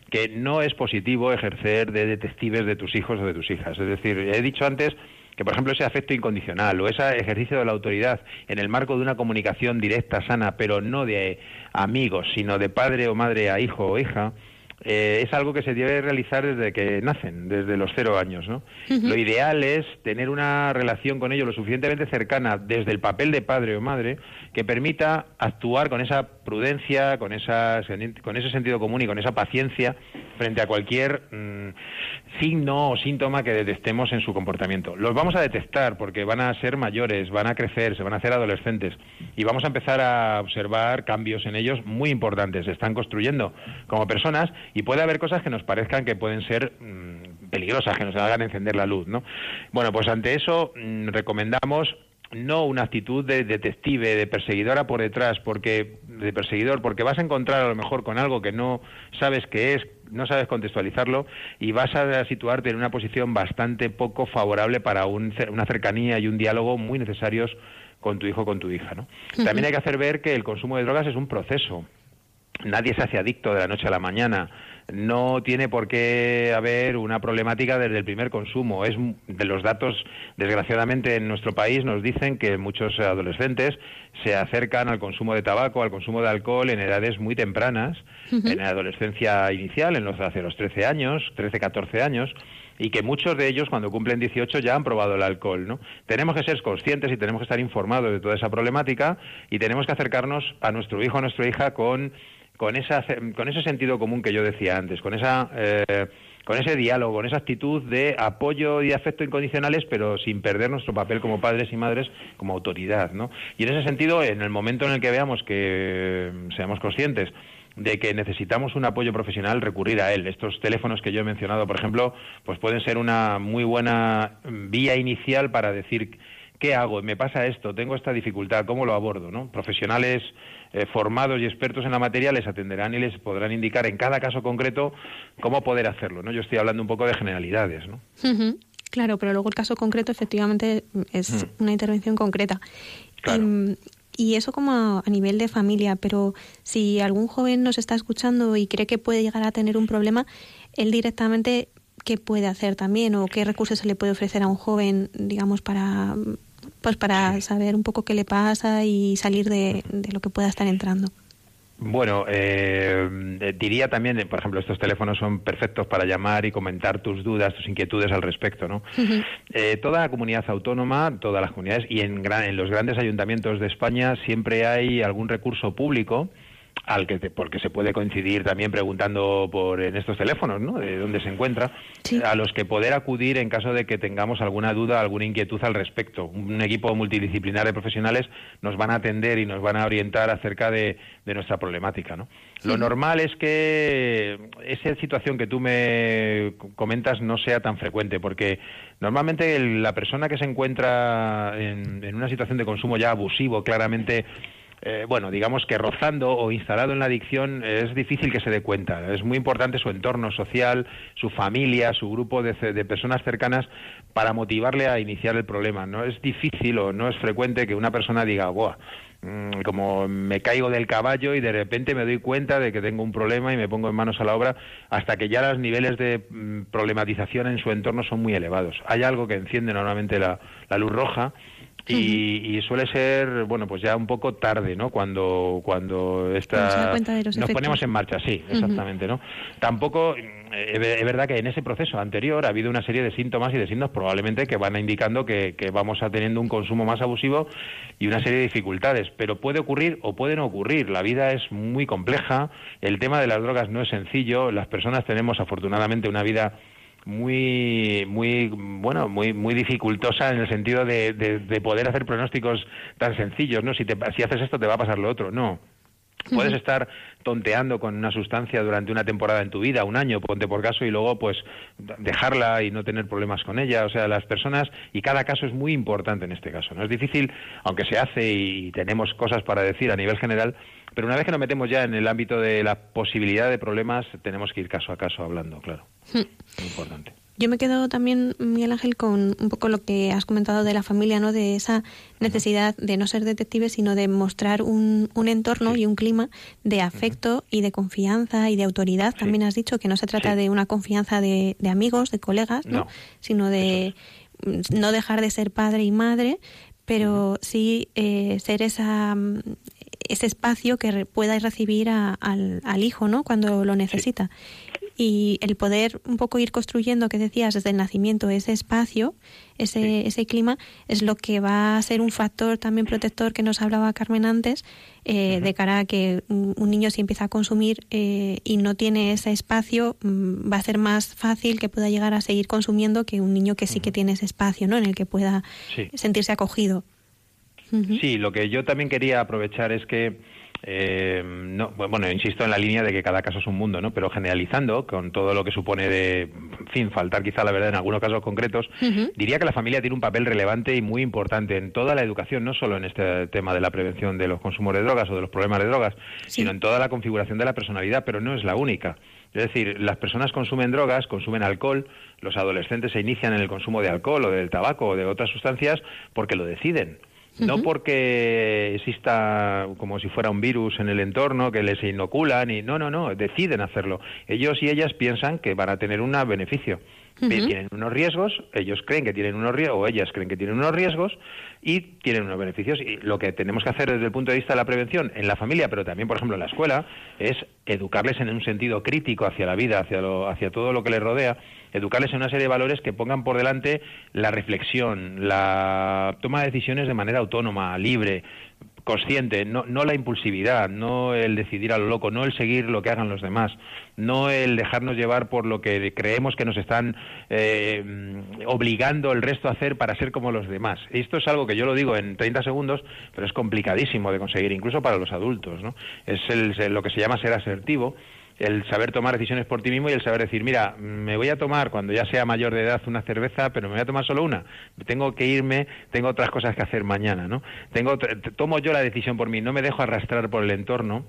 que no es positivo ejercer de detectives de tus hijos o de tus hijas. Es decir, he dicho antes que, por ejemplo, ese afecto incondicional o ese ejercicio de la autoridad en el marco de una comunicación directa, sana, pero no de amigos, sino de padre o madre a hijo o hija, eh, es algo que se debe realizar desde que nacen, desde los cero años. ¿no? Lo ideal es tener una relación con ellos lo suficientemente cercana desde el papel de padre o madre que permita actuar con esa prudencia, con, esa, con ese sentido común y con esa paciencia frente a cualquier mm, signo o síntoma que detectemos en su comportamiento. Los vamos a detectar porque van a ser mayores, van a crecer, se van a hacer adolescentes y vamos a empezar a observar cambios en ellos muy importantes. Se están construyendo como personas y puede haber cosas que nos parezcan que pueden ser mm, peligrosas, que nos hagan encender la luz, ¿no? Bueno, pues ante eso mm, recomendamos no una actitud de detective, de perseguidora por detrás, porque de perseguidor, porque vas a encontrar a lo mejor con algo que no sabes qué es, no sabes contextualizarlo y vas a situarte en una posición bastante poco favorable para una cercanía y un diálogo muy necesarios con tu hijo o con tu hija. ¿no? También hay que hacer ver que el consumo de drogas es un proceso. Nadie se hace adicto de la noche a la mañana no tiene por qué haber una problemática desde el primer consumo. Es de los datos, desgraciadamente en nuestro país nos dicen que muchos adolescentes se acercan al consumo de tabaco, al consumo de alcohol en edades muy tempranas, en la adolescencia inicial, en los hace los 13 años, 13, 14 años y que muchos de ellos cuando cumplen 18 ya han probado el alcohol, ¿no? Tenemos que ser conscientes y tenemos que estar informados de toda esa problemática y tenemos que acercarnos a nuestro hijo o a nuestra hija con con, esa, con ese sentido común que yo decía antes, con esa... Eh, con ese diálogo, con esa actitud de apoyo y afecto incondicionales, pero sin perder nuestro papel como padres y madres como autoridad, ¿no? Y en ese sentido, en el momento en el que veamos que seamos conscientes de que necesitamos un apoyo profesional, recurrir a él. Estos teléfonos que yo he mencionado, por ejemplo, pues pueden ser una muy buena vía inicial para decir ¿qué hago? Me pasa esto, tengo esta dificultad, ¿cómo lo abordo? ¿no? Profesionales eh, formados y expertos en la materia les atenderán y les podrán indicar en cada caso concreto cómo poder hacerlo. ¿no? Yo estoy hablando un poco de generalidades. ¿no? Claro, pero luego el caso concreto efectivamente es una intervención concreta. Em, y eso como a nivel de familia, pero si algún joven nos está escuchando y cree que puede llegar a tener un problema, él directamente, ¿qué puede hacer también o qué recursos se le puede ofrecer a un joven, digamos, para pues para saber un poco qué le pasa y salir de, lo que pueda estar entrando. Bueno, eh, diría también, por ejemplo, estos teléfonos son perfectos para llamar y comentar tus dudas, tus inquietudes al respecto, ¿no? Eh, toda la comunidad autónoma, todas las comunidades y en, en los grandes ayuntamientos de España siempre hay algún recurso público al que porque se puede coincidir también preguntando por en estos teléfonos, ¿no? De dónde se encuentra, a los que poder acudir en caso de que tengamos alguna duda, alguna inquietud al respecto. Un equipo multidisciplinar de profesionales nos van a atender y nos van a orientar acerca de, nuestra problemática, ¿no? Lo normal es que esa situación que tú me comentas no sea tan frecuente, porque normalmente la persona que se encuentra en una situación de consumo ya abusivo, claramente eh, bueno, digamos que rozando o instalado en la adicción es difícil que se dé cuenta. Es muy importante su entorno social, su familia, su grupo de, personas cercanas para motivarle a iniciar el problema. No es difícil o no es frecuente que una persona diga, Buah, mm, como me caigo del caballo y de repente me doy cuenta de que tengo un problema y me pongo en manos a la obra hasta que ya los niveles de mm, problematización en su entorno son muy elevados. Hay algo que enciende normalmente la luz roja y, suele ser, bueno, pues ya un poco tarde, ¿no? Cuando, cuando esta, nos ponemos en marcha, sí, exactamente, ¿no? Tampoco, eh, es verdad que en ese proceso anterior ha habido una serie de síntomas y de signos probablemente que van indicando que, que vamos a teniendo un consumo más abusivo y una serie de dificultades, pero puede ocurrir o puede no ocurrir. La vida es muy compleja, el tema de las drogas no es sencillo, las personas tenemos afortunadamente una vida muy muy bueno muy muy dificultosa en el sentido de, de, poder hacer pronósticos tan sencillos no si te, si haces esto te va a pasar lo otro. No. Puedes estar tonteando con una sustancia durante una temporada en tu vida, un año, ponte por caso, y luego pues dejarla y no tener problemas con ella. O sea, las personas, y cada caso es muy importante en este caso. No es difícil, aunque se hace y tenemos cosas para decir a nivel general, pero una vez que nos metemos ya en el ámbito de la posibilidad de problemas, tenemos que ir caso a caso hablando, claro. Hmm. Muy importante. Yo me quedo también, Miguel Ángel, con un poco lo que has comentado de la familia, ¿no? De esa necesidad de no ser detective, sino de mostrar un, un entorno y un clima de afecto y de confianza y de autoridad. También has dicho que no se trata de una confianza de, de, amigos, de colegas, ¿no? Sino de no dejar de ser padre y madre, pero sí eh, ser esa ese espacio que pueda recibir al, al, hijo, ¿no? Cuando lo necesita y el poder un poco ir construyendo, que decías, desde el nacimiento ese espacio, ese, ese clima, es lo que va a ser un factor también protector que nos hablaba Carmen antes, eh, de cara a que un niño si empieza a consumir eh, y no tiene ese espacio, mm, va a ser más fácil que pueda llegar a seguir consumiendo que un niño que sí que tiene ese espacio, ¿no? En el que pueda sentirse acogido. Sí, lo que yo también quería aprovechar es que eh, no, bueno, insisto en la línea de que cada caso es un mundo, ¿no? Pero generalizando, con todo lo que supone de, en fin, faltar quizá la verdad en algunos casos concretos, diría que la familia tiene un papel relevante y muy importante en toda la educación, no solo en este tema de la prevención de los consumos de drogas o de los problemas de drogas, sino en toda la configuración de la personalidad, pero no es la única. Es decir, las personas consumen drogas, consumen alcohol, los adolescentes se inician en el consumo de alcohol o del tabaco o de otras sustancias porque lo deciden no porque exista como si fuera un virus en el entorno que les inoculan y no, no, no, deciden hacerlo. Ellos y ellas piensan que van a tener un beneficio. Tienen unos riesgos, ellos creen que tienen unos riesgos, o ellas creen que tienen unos riesgos, y tienen unos beneficios. Y lo que tenemos que hacer desde el punto de vista de la prevención en la familia, pero también, por ejemplo, en la escuela, es educarles en un sentido crítico hacia la vida, hacia, lo, hacia todo lo que les rodea, educarles en una serie de valores que pongan por delante la reflexión, la toma de decisiones de manera autónoma, libre, consciente, no, no la impulsividad, no el decidir a lo loco, no el seguir lo que hagan los demás, no el dejarnos llevar por lo que creemos que nos están eh, obligando el resto a hacer para ser como los demás. Esto es algo que yo lo digo en 30 segundos, pero es complicadísimo de conseguir, incluso para los adultos. ¿no? Es lo que se llama ser asertivo el saber tomar decisiones por ti mismo y el saber decir, mira, me voy a tomar cuando ya sea mayor de edad una cerveza, pero me voy a tomar solo una. Tengo que irme, tengo otras cosas que hacer mañana, ¿no? Tengo, tomo yo la decisión por mí, no me dejo arrastrar por el entorno,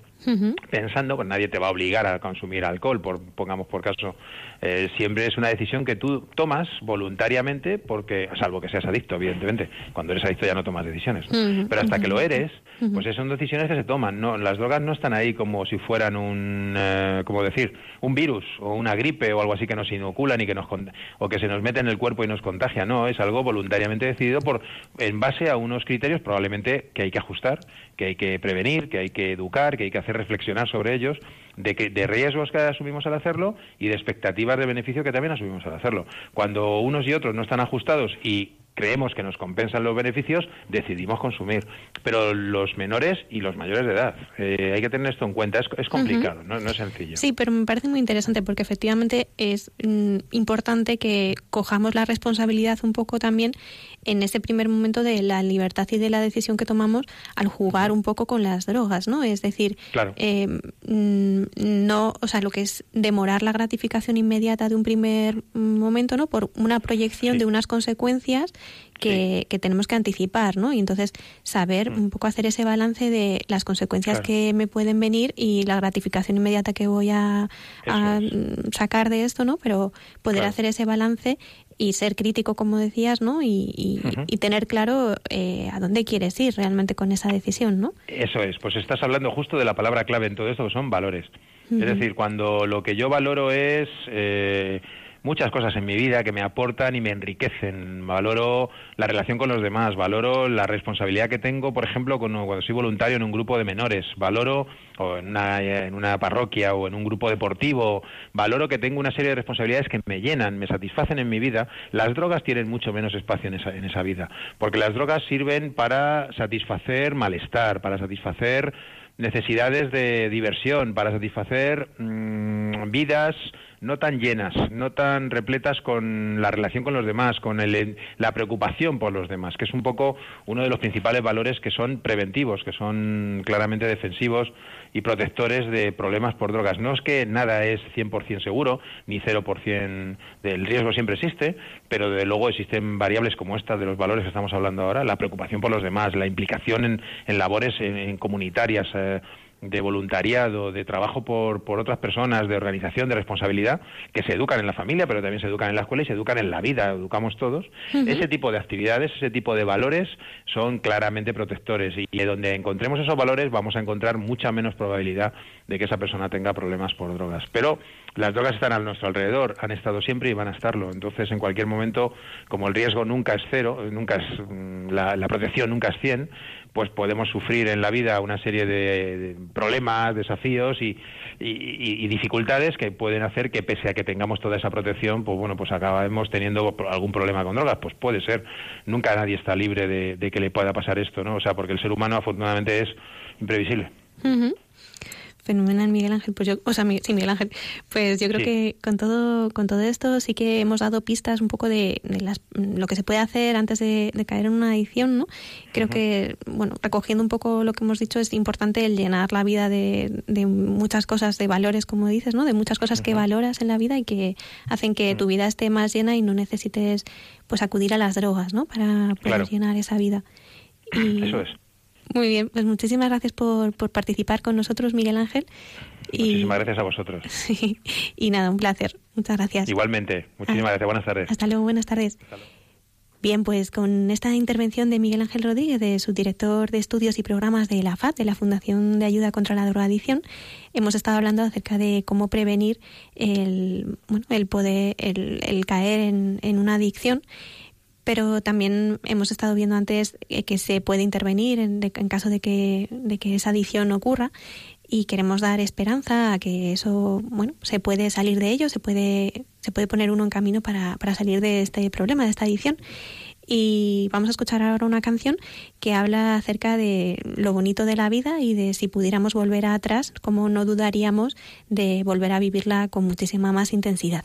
pensando, pues nadie te va a obligar a consumir alcohol, por, pongamos por caso. Eh, siempre es una decisión que tú tomas voluntariamente, porque, salvo que seas adicto, evidentemente. Cuando eres adicto ya no tomas decisiones. Pero hasta que lo eres, pues son decisiones que se toman. No, las drogas no están ahí como si fueran un... Eh, como decir, un virus o una gripe o algo así que nos inoculan y que nos o que se nos mete en el cuerpo y nos contagia. No, es algo voluntariamente decidido por en base a unos criterios probablemente que hay que ajustar, que hay que prevenir, que hay que educar, que hay que hacer reflexionar sobre ellos, de que de riesgos que asumimos al hacerlo y de expectativas de beneficio que también asumimos al hacerlo. Cuando unos y otros no están ajustados y creemos que nos compensan los beneficios, decidimos consumir. Pero los menores y los mayores de edad, eh, hay que tener esto en cuenta. Es, complicado, no, es sencillo. Sí, pero me parece muy interesante porque efectivamente es mm, importante que cojamos la responsabilidad un poco también en ese primer momento de la libertad y de la decisión que tomamos al jugar un poco con las drogas, ¿no? Es decir, eh, mm, no, o sea, lo que es demorar la gratificación inmediata de un primer momento, ¿no? Por una proyección de unas consecuencias que, tenemos que anticipar, ¿no? Y entonces saber mm. un poco hacer ese balance de las consecuencias que me pueden venir y la gratificación inmediata que voy a, sacar de esto, ¿no? Pero poder hacer ese balance y ser crítico, como decías, ¿no? Y, tener claro eh, a dónde quieres ir realmente con esa decisión, ¿no? Eso es, pues estás hablando justo de la palabra clave en todo esto, que son valores. Es decir, cuando lo que yo valoro es... Eh, muchas cosas en mi vida que me aportan y me enriquecen. Valoro la relación con los demás, valoro la responsabilidad que tengo, por ejemplo, cuando, soy voluntario en un grupo de menores, valoro o en una, en una parroquia o en un grupo deportivo, valoro que tengo una serie de responsabilidades que me llenan, me satisfacen en mi vida. Las drogas tienen mucho menos espacio en esa, en esa vida, porque las drogas sirven para satisfacer malestar, para satisfacer necesidades de diversión, para satisfacer mm, vidas no tan llenas, no tan repletas con la relación con los demás, con el, la preocupación por los demás, que es un poco uno de los principales valores que son preventivos, que son claramente defensivos y protectores de problemas por drogas. No es que nada es 100% seguro, ni 0% del riesgo siempre existe, pero de luego existen variables como esta de los valores que estamos hablando ahora, la preocupación por los demás, la implicación en, labores en, comunitarias. Eh, de voluntariado, de trabajo por, por otras personas, de organización, de responsabilidad, que se educan en la familia, pero también se educan en la escuela y se educan en la vida, educamos todos. Ese tipo de actividades, ese tipo de valores son claramente protectores y, donde encontremos esos valores vamos a encontrar mucha menos probabilidad de que esa persona tenga problemas por drogas. Pero las drogas están a nuestro alrededor, han estado siempre y van a estarlo. Entonces, en cualquier momento, como el riesgo nunca es cero, nunca es mm, la, la protección nunca es 100, pues podemos sufrir en la vida una serie de, problemas, desafíos y, dificultades que pueden hacer que pese a que tengamos toda esa protección, pues bueno, pues acabemos teniendo algún problema con drogas. Pues puede ser. Nunca nadie está libre de, que le pueda pasar esto, ¿no? O sea, porque el ser humano afortunadamente es imprevisible. Fenomenal, Miguel Ángel. Pues yo, o sea, sí, Miguel Ángel. Pues yo creo que con todo, con todo esto sí que hemos dado pistas un poco de, las, lo que se puede hacer antes de, caer en una adicción, ¿no? Creo que, bueno, recogiendo un poco lo que hemos dicho, es importante el llenar la vida de, muchas cosas, de valores, como dices, ¿no? De muchas cosas que valoras en la vida y que hacen que tu vida esté más llena y no necesites, pues, acudir a las drogas, ¿no? Para poder llenar esa vida. Y, Eso es. Muy bien, pues muchísimas gracias por, por participar con nosotros, Miguel Ángel. Y... Muchísimas gracias a vosotros. [LAUGHS] y nada, un placer. Muchas gracias. Igualmente. Muchísimas gracias. Buenas tardes. Hasta luego. Buenas tardes. Bien, pues con esta intervención de Miguel Ángel Rodríguez, de subdirector de estudios y programas de la FAD, de la Fundación de Ayuda contra la Drogadicción, hemos estado hablando acerca de cómo prevenir el, bueno, el poder, el, caer en, una adicción pero también hemos estado viendo antes que se puede intervenir en, en caso de que, de que esa adicción ocurra y queremos dar esperanza a que eso, bueno, se puede salir de ello, se puede, se puede poner uno en camino para, para salir de este problema, de esta adicción. Y vamos a escuchar ahora una canción que habla acerca de lo bonito de la vida y de si pudiéramos volver atrás, cómo no dudaríamos de volver a vivirla con muchísima más intensidad.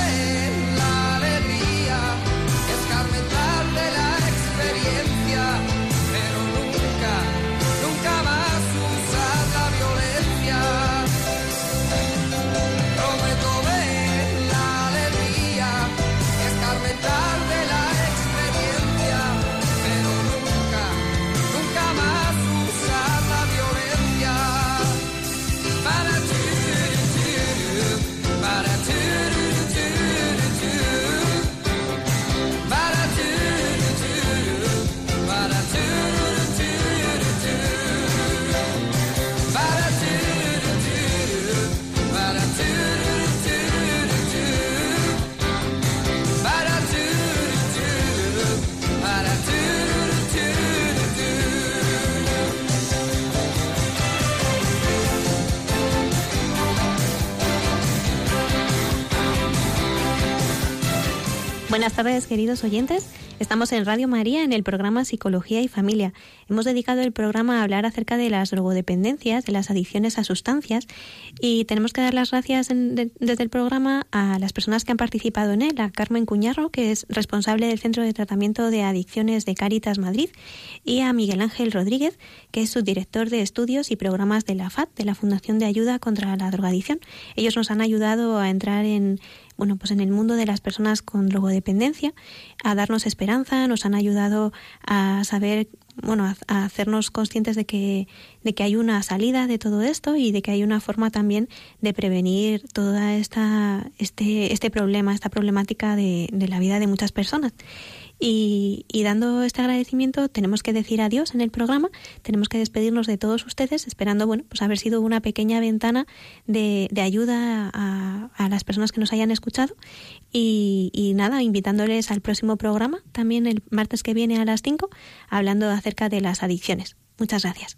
Buenas tardes, queridos oyentes. Estamos en Radio María en el programa Psicología y Familia. Hemos dedicado el programa a hablar acerca de las drogodependencias, de las adicciones a sustancias y tenemos que dar las gracias desde el programa a las personas que han participado en él, a Carmen Cuñarro, que es responsable del Centro de Tratamiento de Adicciones de Cáritas Madrid, y a Miguel Ángel Rodríguez, que es subdirector de estudios y programas de la FAD, de la Fundación de Ayuda contra la Drogadicción. Ellos nos han ayudado a entrar en bueno, pues en el mundo de las personas con drogodependencia, a darnos esperanza, nos han ayudado a saber, bueno, a, hacernos conscientes de que, de que hay una salida de todo esto y de que hay una forma también de prevenir toda esta, este, este problema, esta problemática de, de la vida de muchas personas. Y, dando este agradecimiento tenemos que decir adiós en el programa, tenemos que despedirnos de todos ustedes, esperando bueno pues haber sido una pequeña ventana de, ayuda a, las personas que nos hayan escuchado y, y, nada, invitándoles al próximo programa, también el martes que viene a las 5, hablando acerca de las adicciones. Muchas gracias.